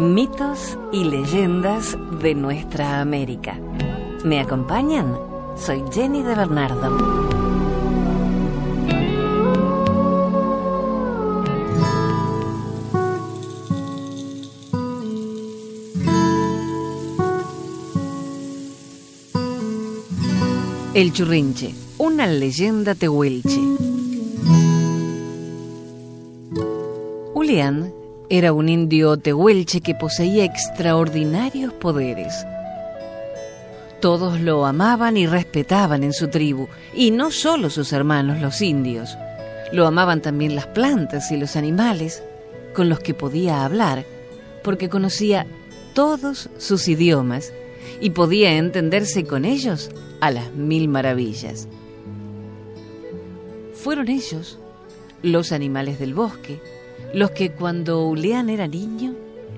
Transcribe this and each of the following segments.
Mitos y leyendas de nuestra América. ¿Me acompañan? Soy Jenny de Bernardo. El Churrinche, una leyenda tehuelche. Julián era un indio tehuelche que poseía extraordinarios poderes. Todos lo amaban y respetaban en su tribu, y no solo sus hermanos los indios. Lo amaban también las plantas y los animales, con los que podía hablar, porque conocía todos sus idiomas y podía entenderse con ellos a las mil maravillas. Fueron ellos, los animales del bosque, los que cuando Uleán era niño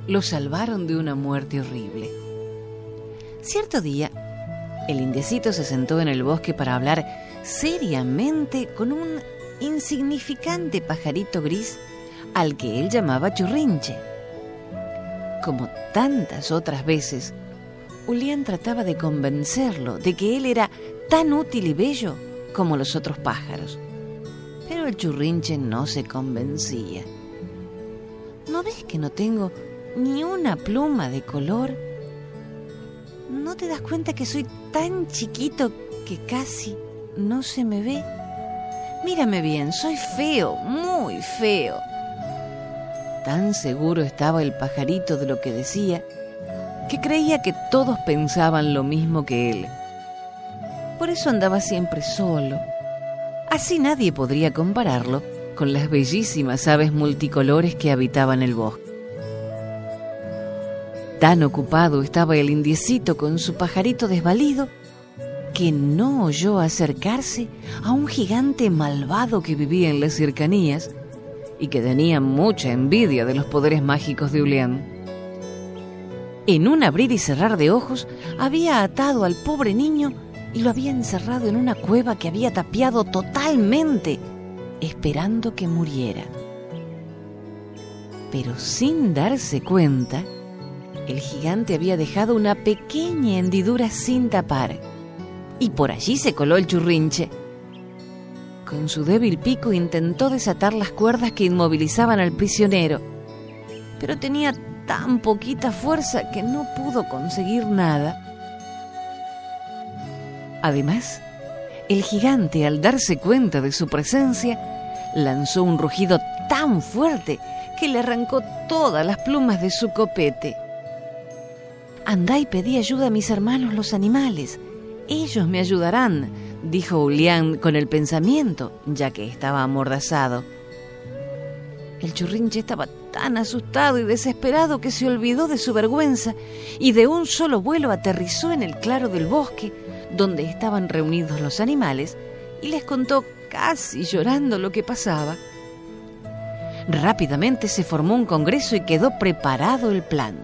lo salvaron de una muerte horrible. Cierto día, el indiecito se sentó en el bosque para hablar seriamente con un insignificante pajarito gris al que él llamaba churrinche. Como tantas otras veces, Ulián trataba de convencerlo de que él era tan útil y bello como los otros pájaros. Pero el churrinche no se convencía. ¿No ves que no tengo ni una pluma de color? ¿No te das cuenta que soy tan chiquito que casi no se me ve? Mírame bien, soy feo, muy feo. Tan seguro estaba el pajarito de lo que decía que creía que todos pensaban lo mismo que él. Por eso andaba siempre solo. Así nadie podría compararlo con las bellísimas aves multicolores que habitaban el bosque. Tan ocupado estaba el indiecito con su pajarito desvalido que no oyó acercarse a un gigante malvado que vivía en las cercanías y que tenía mucha envidia de los poderes mágicos de Ulián. En un abrir y cerrar de ojos había atado al pobre niño y lo había encerrado en una cueva que había tapiado totalmente esperando que muriera. Pero sin darse cuenta, el gigante había dejado una pequeña hendidura sin tapar, y por allí se coló el churrinche. Con su débil pico intentó desatar las cuerdas que inmovilizaban al prisionero, pero tenía tan poquita fuerza que no pudo conseguir nada. Además, el gigante, al darse cuenta de su presencia, lanzó un rugido tan fuerte que le arrancó todas las plumas de su copete. Andá y pedí ayuda a mis hermanos los animales. Ellos me ayudarán, dijo Julián con el pensamiento, ya que estaba amordazado. El churrinche estaba tan asustado y desesperado que se olvidó de su vergüenza y de un solo vuelo aterrizó en el claro del bosque donde estaban reunidos los animales y les contó casi llorando lo que pasaba. Rápidamente se formó un congreso y quedó preparado el plan.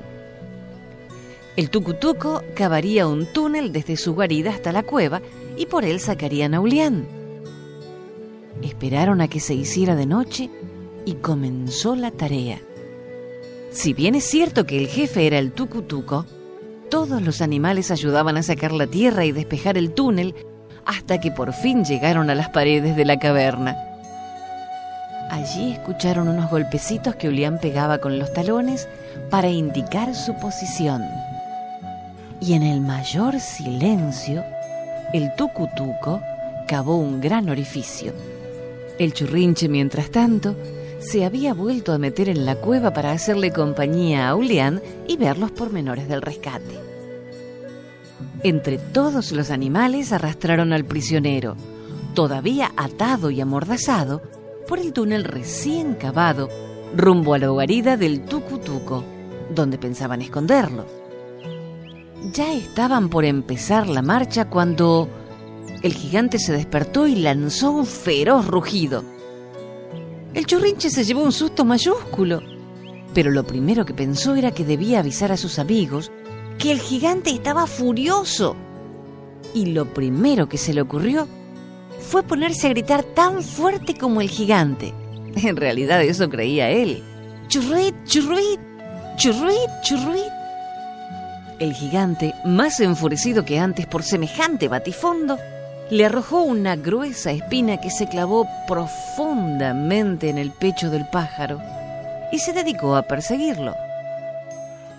El tucutuco cavaría un túnel desde su guarida hasta la cueva y por él sacarían a Ulián. Esperaron a que se hiciera de noche y comenzó la tarea. Si bien es cierto que el jefe era el tucutuco, todos los animales ayudaban a sacar la tierra y despejar el túnel hasta que por fin llegaron a las paredes de la caverna. Allí escucharon unos golpecitos que Ulián pegaba con los talones para indicar su posición. Y en el mayor silencio, el tucutuco cavó un gran orificio. El churrinche, mientras tanto, se había vuelto a meter en la cueva para hacerle compañía a Ulián y ver los pormenores del rescate. Entre todos los animales arrastraron al prisionero, todavía atado y amordazado, por el túnel recién cavado rumbo a la guarida del Tucutuco, donde pensaban esconderlo. Ya estaban por empezar la marcha cuando el gigante se despertó y lanzó un feroz rugido. El churrinche se llevó un susto mayúsculo, pero lo primero que pensó era que debía avisar a sus amigos que el gigante estaba furioso. Y lo primero que se le ocurrió fue ponerse a gritar tan fuerte como el gigante. En realidad eso creía él. ¡Churrit, churrit! churruit, churruit. El gigante, más enfurecido que antes por semejante batifondo, le arrojó una gruesa espina que se clavó profundamente en el pecho del pájaro y se dedicó a perseguirlo.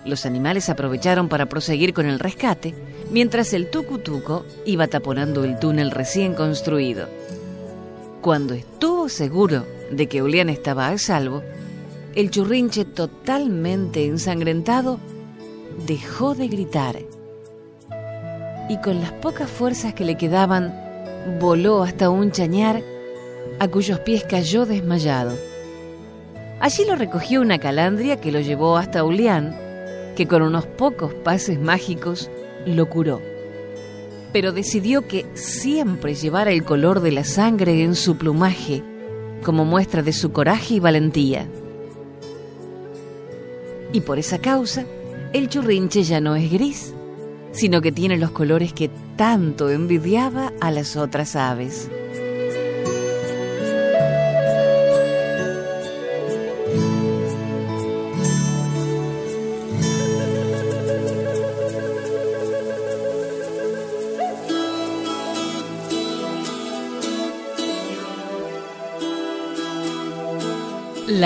Los animales aprovecharon para proseguir con el rescate, mientras el tucutuco iba taponando el túnel recién construido. Cuando estuvo seguro de que Ulián estaba a salvo, el churrinche totalmente ensangrentado dejó de gritar y con las pocas fuerzas que le quedaban voló hasta un chañar a cuyos pies cayó desmayado. Allí lo recogió una calandria que lo llevó hasta Ulián, que con unos pocos pases mágicos lo curó. Pero decidió que siempre llevara el color de la sangre en su plumaje, como muestra de su coraje y valentía. Y por esa causa, el churrinche ya no es gris, sino que tiene los colores que tanto envidiaba a las otras aves.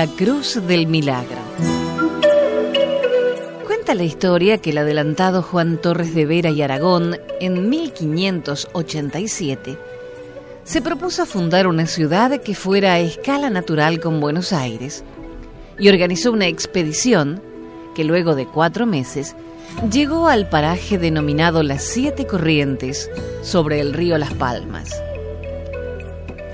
La Cruz del Milagro la historia que el adelantado Juan Torres de Vera y Aragón, en 1587, se propuso fundar una ciudad que fuera a escala natural con Buenos Aires y organizó una expedición que luego de cuatro meses llegó al paraje denominado Las Siete Corrientes sobre el río Las Palmas.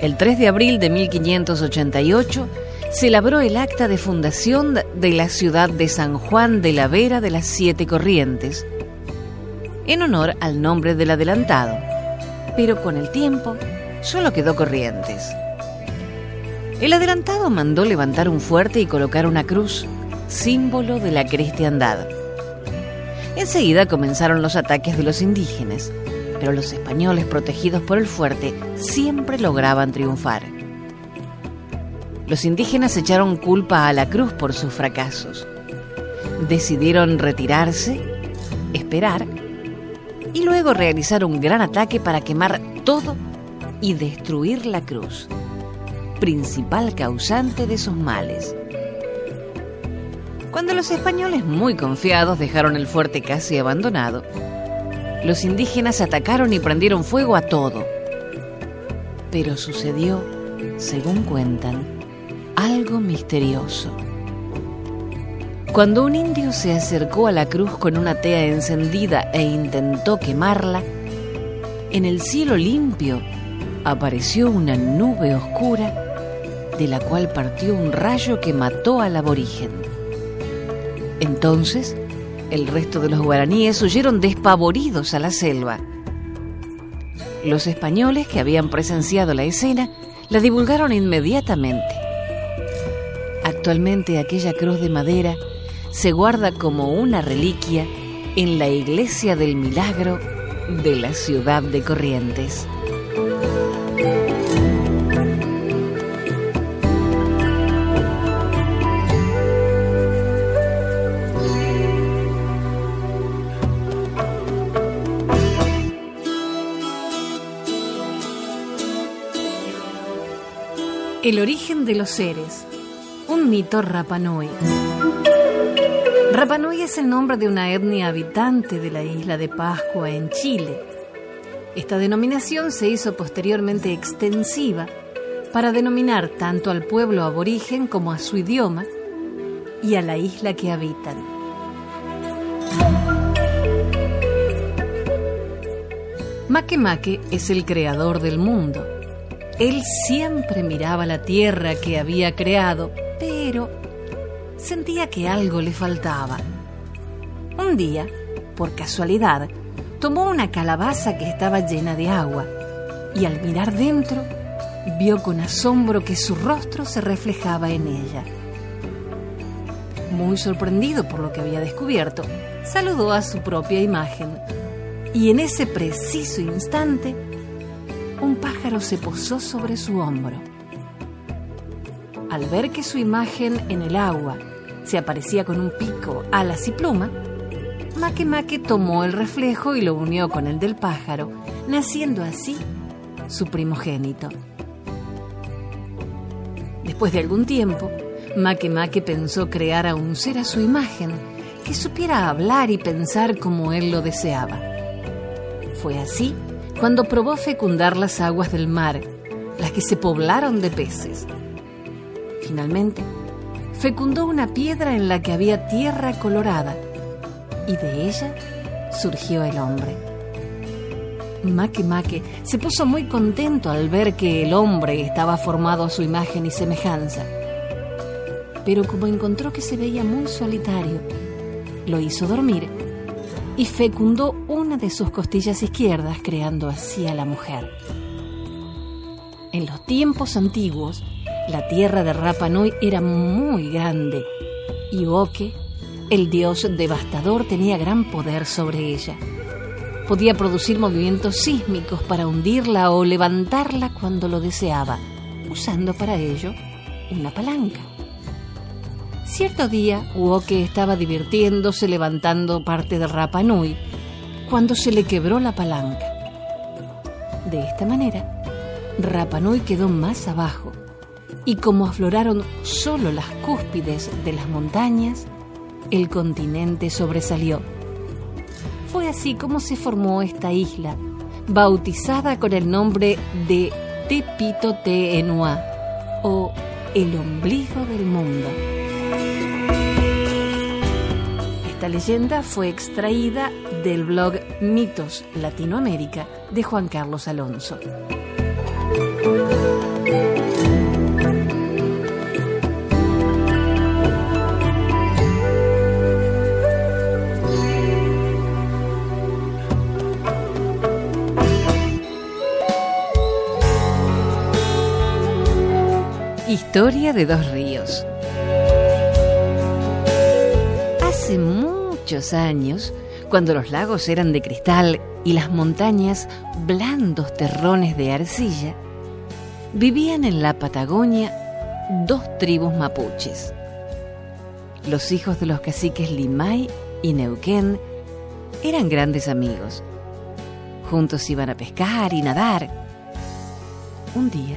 El 3 de abril de 1588 se labró el acta de fundación de la ciudad de San Juan de la Vera de las Siete Corrientes, en honor al nombre del adelantado, pero con el tiempo solo quedó Corrientes. El adelantado mandó levantar un fuerte y colocar una cruz, símbolo de la cristiandad. Enseguida comenzaron los ataques de los indígenas, pero los españoles protegidos por el fuerte siempre lograban triunfar. Los indígenas echaron culpa a la cruz por sus fracasos. Decidieron retirarse, esperar y luego realizar un gran ataque para quemar todo y destruir la cruz, principal causante de sus males. Cuando los españoles muy confiados dejaron el fuerte casi abandonado, los indígenas atacaron y prendieron fuego a todo. Pero sucedió, según cuentan, algo misterioso. Cuando un indio se acercó a la cruz con una tea encendida e intentó quemarla, en el cielo limpio apareció una nube oscura de la cual partió un rayo que mató al aborigen. Entonces, el resto de los guaraníes huyeron despavoridos a la selva. Los españoles que habían presenciado la escena la divulgaron inmediatamente. Actualmente aquella cruz de madera se guarda como una reliquia en la Iglesia del Milagro de la ciudad de Corrientes. El origen de los seres un mito Rapanui. Rapanui es el nombre de una etnia habitante de la isla de Pascua en Chile. Esta denominación se hizo posteriormente extensiva para denominar tanto al pueblo aborigen como a su idioma y a la isla que habitan. Makemake es el creador del mundo. Él siempre miraba la tierra que había creado pero sentía que algo le faltaba. Un día, por casualidad, tomó una calabaza que estaba llena de agua y al mirar dentro vio con asombro que su rostro se reflejaba en ella. Muy sorprendido por lo que había descubierto, saludó a su propia imagen y en ese preciso instante un pájaro se posó sobre su hombro al ver que su imagen en el agua se aparecía con un pico, alas y pluma, Make Make tomó el reflejo y lo unió con el del pájaro, naciendo así su primogénito. Después de algún tiempo, Make Make pensó crear a un ser a su imagen que supiera hablar y pensar como él lo deseaba. Fue así cuando probó fecundar las aguas del mar, las que se poblaron de peces. Finalmente, fecundó una piedra en la que había tierra colorada y de ella surgió el hombre. Make Make se puso muy contento al ver que el hombre estaba formado a su imagen y semejanza. Pero como encontró que se veía muy solitario, lo hizo dormir y fecundó una de sus costillas izquierdas, creando así a la mujer. En los tiempos antiguos, la tierra de Rapa Nui era muy grande y Oke, el dios devastador, tenía gran poder sobre ella. Podía producir movimientos sísmicos para hundirla o levantarla cuando lo deseaba, usando para ello una palanca. Cierto día, Uoke estaba divirtiéndose levantando parte de Rapa Nui cuando se le quebró la palanca. De esta manera, Rapa Nui quedó más abajo y como afloraron solo las cúspides de las montañas, el continente sobresalió. Fue así como se formó esta isla, bautizada con el nombre de Tepito Te Enua o el ombligo del mundo. Esta leyenda fue extraída del blog Mitos Latinoamérica de Juan Carlos Alonso. Historia de dos ríos. Hace muchos años, cuando los lagos eran de cristal y las montañas blandos terrones de arcilla, vivían en la Patagonia dos tribus mapuches. Los hijos de los caciques Limay y Neuquén eran grandes amigos. Juntos iban a pescar y nadar. Un día,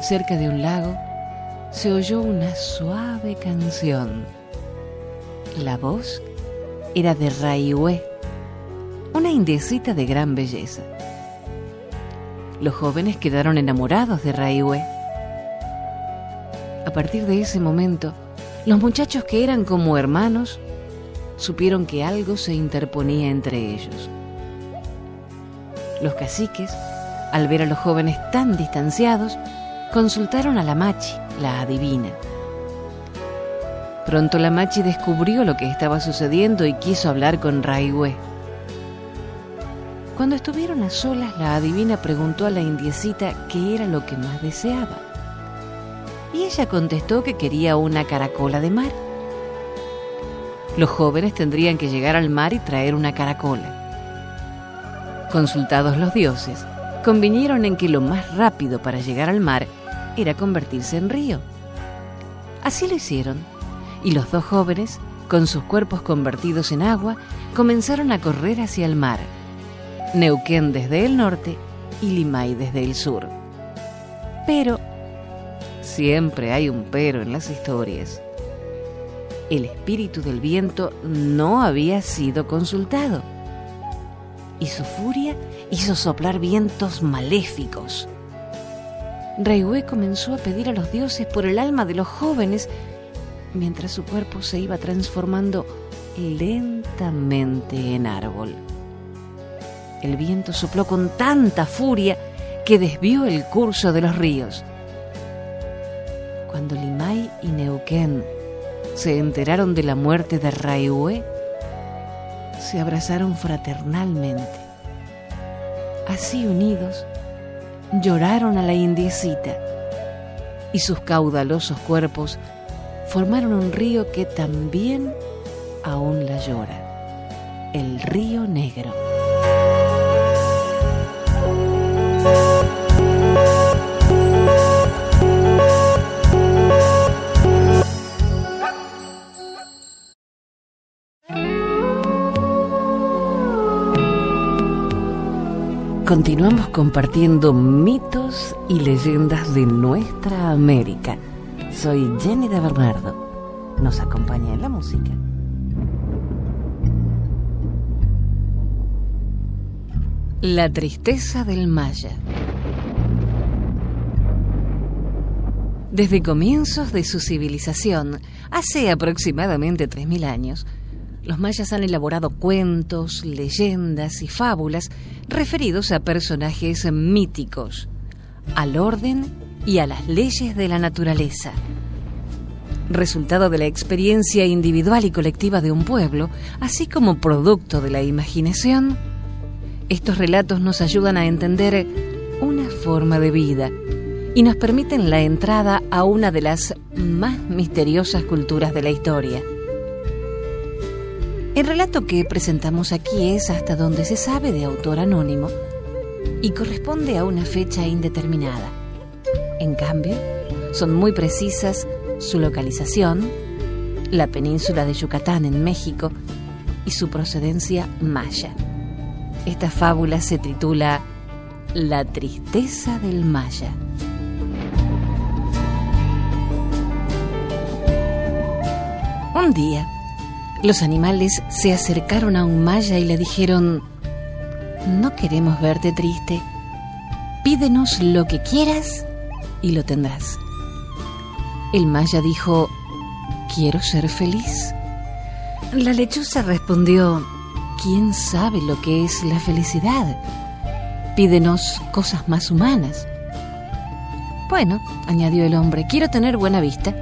cerca de un lago, se oyó una suave canción. La voz era de Raihué, una indiecita de gran belleza. Los jóvenes quedaron enamorados de Raihué. A partir de ese momento, los muchachos que eran como hermanos supieron que algo se interponía entre ellos. Los caciques, al ver a los jóvenes tan distanciados, consultaron a la Machi, la adivina. Pronto la Machi descubrió lo que estaba sucediendo y quiso hablar con Raihue. Cuando estuvieron a solas, la adivina preguntó a la indiecita qué era lo que más deseaba. Y ella contestó que quería una caracola de mar. Los jóvenes tendrían que llegar al mar y traer una caracola. Consultados los dioses, convinieron en que lo más rápido para llegar al mar era convertirse en río. Así lo hicieron, y los dos jóvenes, con sus cuerpos convertidos en agua, comenzaron a correr hacia el mar. Neuquén desde el norte y Limay desde el sur. Pero, siempre hay un pero en las historias. El espíritu del viento no había sido consultado y su furia hizo soplar vientos maléficos Reihue comenzó a pedir a los dioses por el alma de los jóvenes mientras su cuerpo se iba transformando lentamente en árbol. El viento sopló con tanta furia que desvió el curso de los ríos. Cuando Limay y Neuquén se enteraron de la muerte de Raihue, se abrazaron fraternalmente. Así unidos, lloraron a la indiecita y sus caudalosos cuerpos formaron un río que también aún la llora, el río negro. Continuamos compartiendo mitos y leyendas de nuestra América. Soy Jenny de Bernardo. Nos acompaña en la música. La tristeza del Maya. Desde comienzos de su civilización, hace aproximadamente 3.000 años, los mayas han elaborado cuentos, leyendas y fábulas referidos a personajes míticos, al orden y a las leyes de la naturaleza. Resultado de la experiencia individual y colectiva de un pueblo, así como producto de la imaginación, estos relatos nos ayudan a entender una forma de vida y nos permiten la entrada a una de las más misteriosas culturas de la historia el relato que presentamos aquí es hasta donde se sabe de autor anónimo y corresponde a una fecha indeterminada. En cambio, son muy precisas su localización, la península de Yucatán en México y su procedencia maya. Esta fábula se titula La tristeza del maya. Un día, los animales se acercaron a un maya y le dijeron, no queremos verte triste, pídenos lo que quieras y lo tendrás. El maya dijo, quiero ser feliz. La lechuza respondió, ¿quién sabe lo que es la felicidad? Pídenos cosas más humanas. Bueno, añadió el hombre, quiero tener buena vista.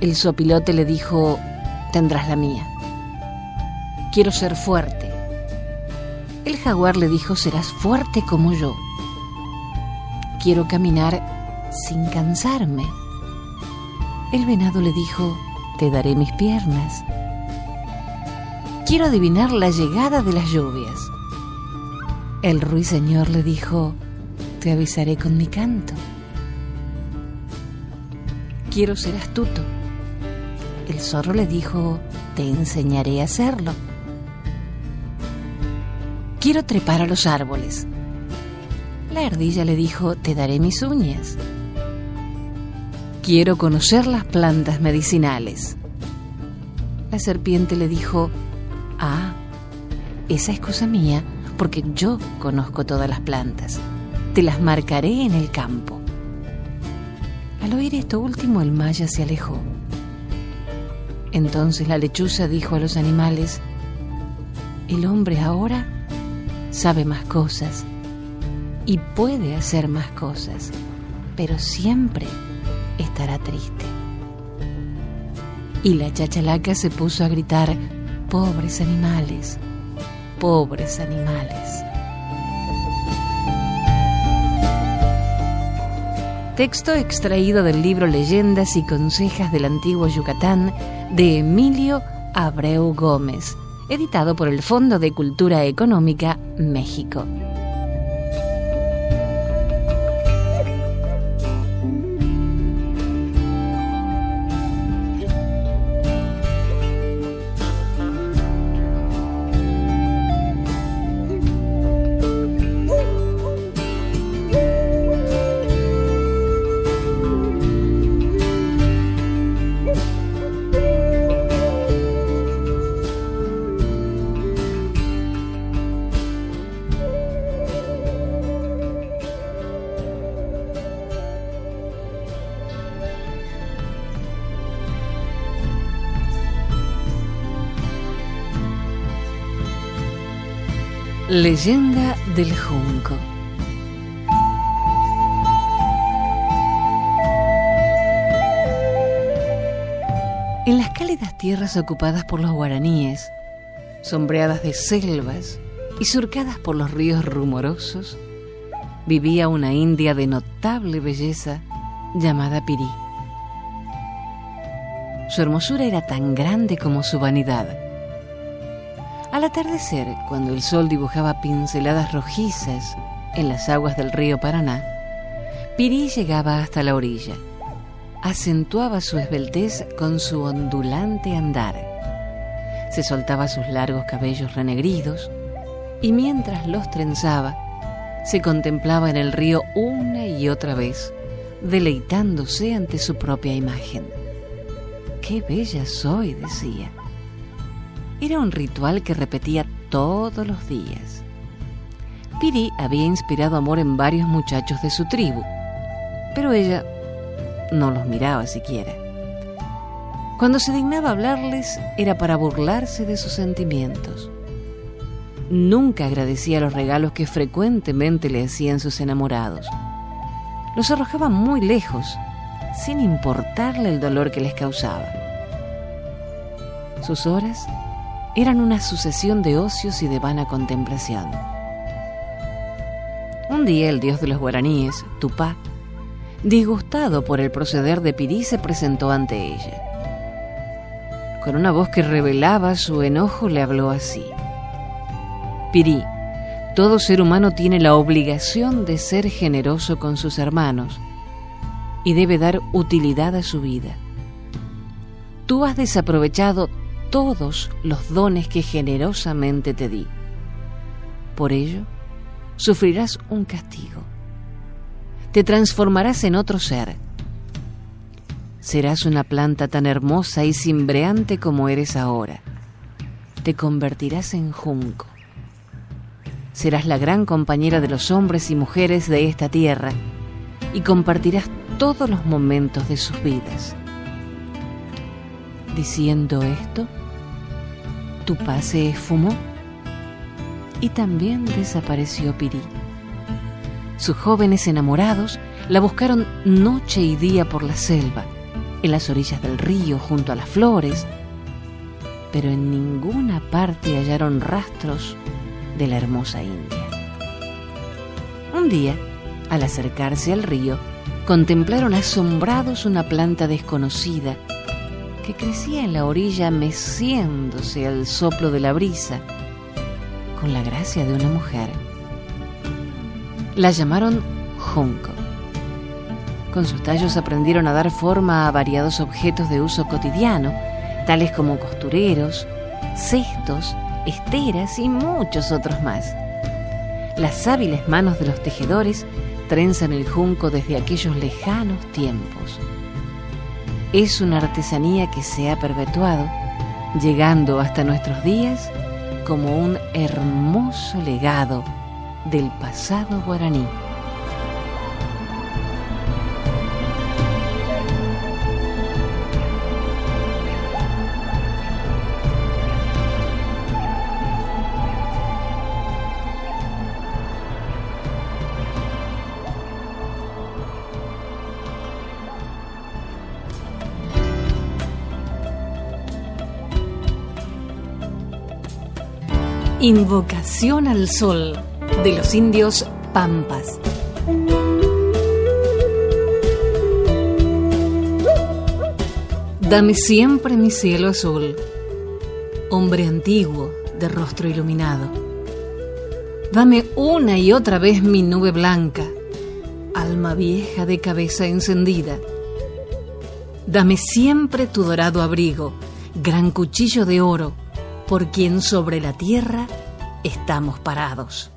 El sopilote le dijo, tendrás la mía. Quiero ser fuerte. El jaguar le dijo, serás fuerte como yo. Quiero caminar sin cansarme. El venado le dijo, te daré mis piernas. Quiero adivinar la llegada de las lluvias. El ruiseñor le dijo, te avisaré con mi canto. Quiero ser astuto el zorro le dijo, te enseñaré a hacerlo. Quiero trepar a los árboles. La ardilla le dijo, te daré mis uñas. Quiero conocer las plantas medicinales. La serpiente le dijo, ah, esa es cosa mía, porque yo conozco todas las plantas. Te las marcaré en el campo. Al oír esto último, el maya se alejó. Entonces la lechuza dijo a los animales, el hombre ahora sabe más cosas y puede hacer más cosas, pero siempre estará triste. Y la chachalaca se puso a gritar, pobres animales, pobres animales. Texto extraído del libro Leyendas y Consejas del Antiguo Yucatán de Emilio Abreu Gómez, editado por el Fondo de Cultura Económica México. Leyenda del Junco. En las cálidas tierras ocupadas por los guaraníes, sombreadas de selvas y surcadas por los ríos rumorosos, vivía una india de notable belleza llamada Pirí. Su hermosura era tan grande como su vanidad al atardecer, cuando el sol dibujaba pinceladas rojizas en las aguas del río Paraná, Pirí llegaba hasta la orilla. Acentuaba su esbeltez con su ondulante andar. Se soltaba sus largos cabellos renegridos y mientras los trenzaba, se contemplaba en el río una y otra vez, deleitándose ante su propia imagen. ¡Qué bella soy! decía. Era un ritual que repetía todos los días. Piri había inspirado amor en varios muchachos de su tribu, pero ella no los miraba siquiera. Cuando se dignaba hablarles era para burlarse de sus sentimientos. Nunca agradecía los regalos que frecuentemente le hacían sus enamorados. Los arrojaba muy lejos, sin importarle el dolor que les causaba. Sus horas eran una sucesión de ocios y de vana contemplación. Un día el dios de los guaraníes, Tupá, disgustado por el proceder de Pirí, se presentó ante ella. Con una voz que revelaba su enojo le habló así. Pirí, todo ser humano tiene la obligación de ser generoso con sus hermanos y debe dar utilidad a su vida. Tú has desaprovechado todos los dones que generosamente te di. Por ello, sufrirás un castigo. Te transformarás en otro ser. Serás una planta tan hermosa y cimbreante como eres ahora. Te convertirás en junco. Serás la gran compañera de los hombres y mujeres de esta tierra y compartirás todos los momentos de sus vidas. Diciendo esto, tu pase esfumó y también desapareció Pirí. Sus jóvenes enamorados la buscaron noche y día por la selva, en las orillas del río, junto a las flores, pero en ninguna parte hallaron rastros de la hermosa India. Un día, al acercarse al río, contemplaron asombrados una planta desconocida que crecía en la orilla meciéndose al soplo de la brisa, con la gracia de una mujer. La llamaron junco. Con sus tallos aprendieron a dar forma a variados objetos de uso cotidiano, tales como costureros, cestos, esteras y muchos otros más. Las hábiles manos de los tejedores trenzan el junco desde aquellos lejanos tiempos es una artesanía que se ha perpetuado, llegando hasta nuestros días como un hermoso legado del pasado guaraní. Invocación al Sol de los indios Pampas. Dame siempre mi cielo azul, hombre antiguo de rostro iluminado. Dame una y otra vez mi nube blanca, alma vieja de cabeza encendida. Dame siempre tu dorado abrigo, gran cuchillo de oro por quien sobre la tierra estamos parados.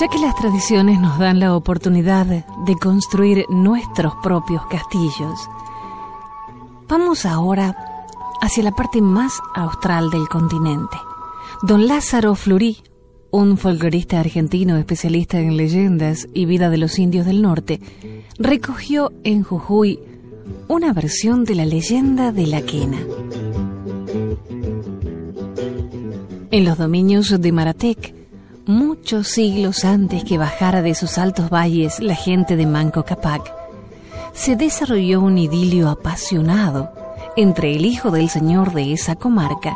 Ya que las tradiciones nos dan la oportunidad de construir nuestros propios castillos, vamos ahora hacia la parte más austral del continente. Don Lázaro Flurí, un folclorista argentino especialista en leyendas y vida de los indios del norte, recogió en Jujuy una versión de la leyenda de la quena. En los dominios de Maratec, muchos siglos antes que bajara de sus altos valles la gente de Manco Capac, se desarrolló un idilio apasionado entre el hijo del señor de esa comarca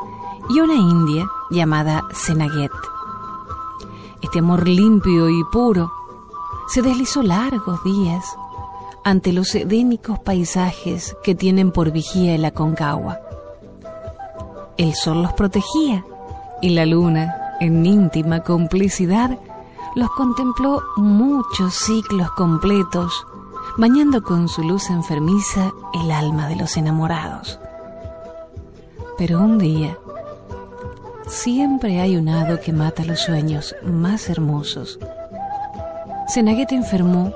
y una india llamada Senaguet. Este amor limpio y puro se deslizó largos días ante los edénicos paisajes que tienen por vigía el Aconcagua. El sol los protegía y la luna, en íntima complicidad, los contempló muchos ciclos completos, bañando con su luz enfermiza el alma de los enamorados. Pero un día, siempre hay un hado que mata los sueños más hermosos. Senaguete enfermó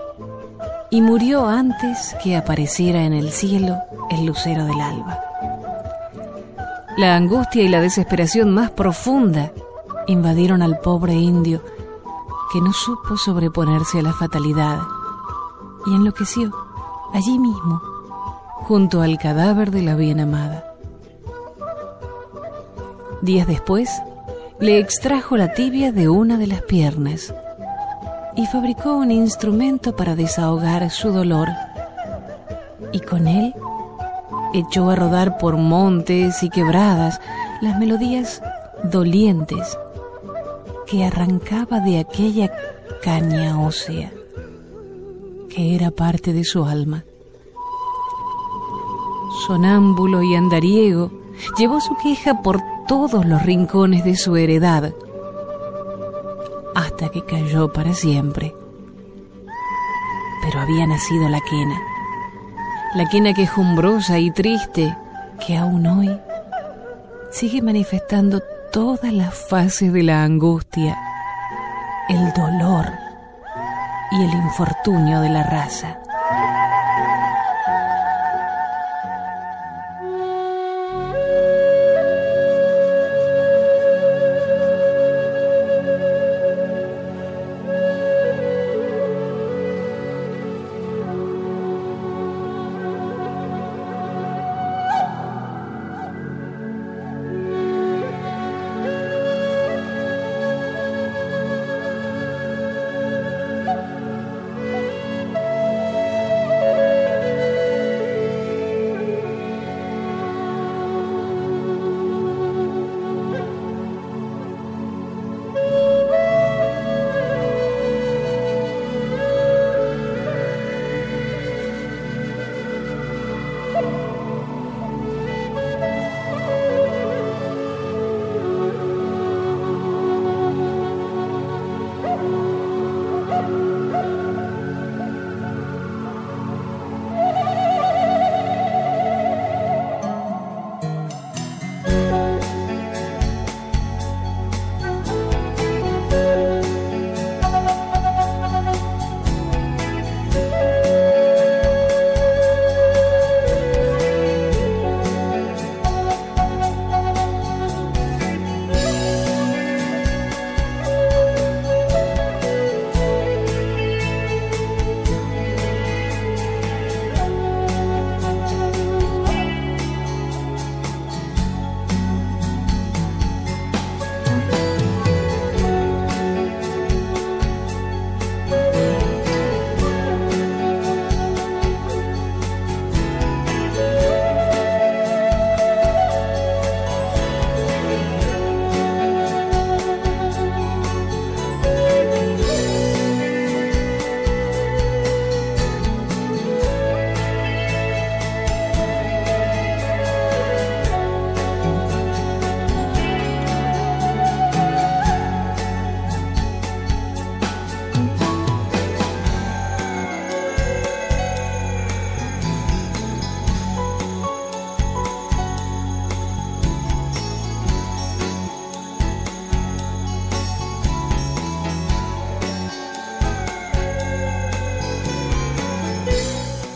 y murió antes que apareciera en el cielo el lucero del alba. La angustia y la desesperación más profunda invadieron al pobre indio que no supo sobreponerse a la fatalidad y enloqueció allí mismo, junto al cadáver de la bien amada. Días después, le extrajo la tibia de una de las piernas y fabricó un instrumento para desahogar su dolor. Y con él echó a rodar por montes y quebradas las melodías dolientes que arrancaba de aquella caña ósea, que era parte de su alma. Sonámbulo y andariego, llevó su queja por todos los rincones de su heredad, hasta que cayó para siempre. Pero había nacido la quena, la quena quejumbrosa y triste, que aún hoy sigue manifestando todas las fases de la angustia, el dolor y el infortunio de la raza.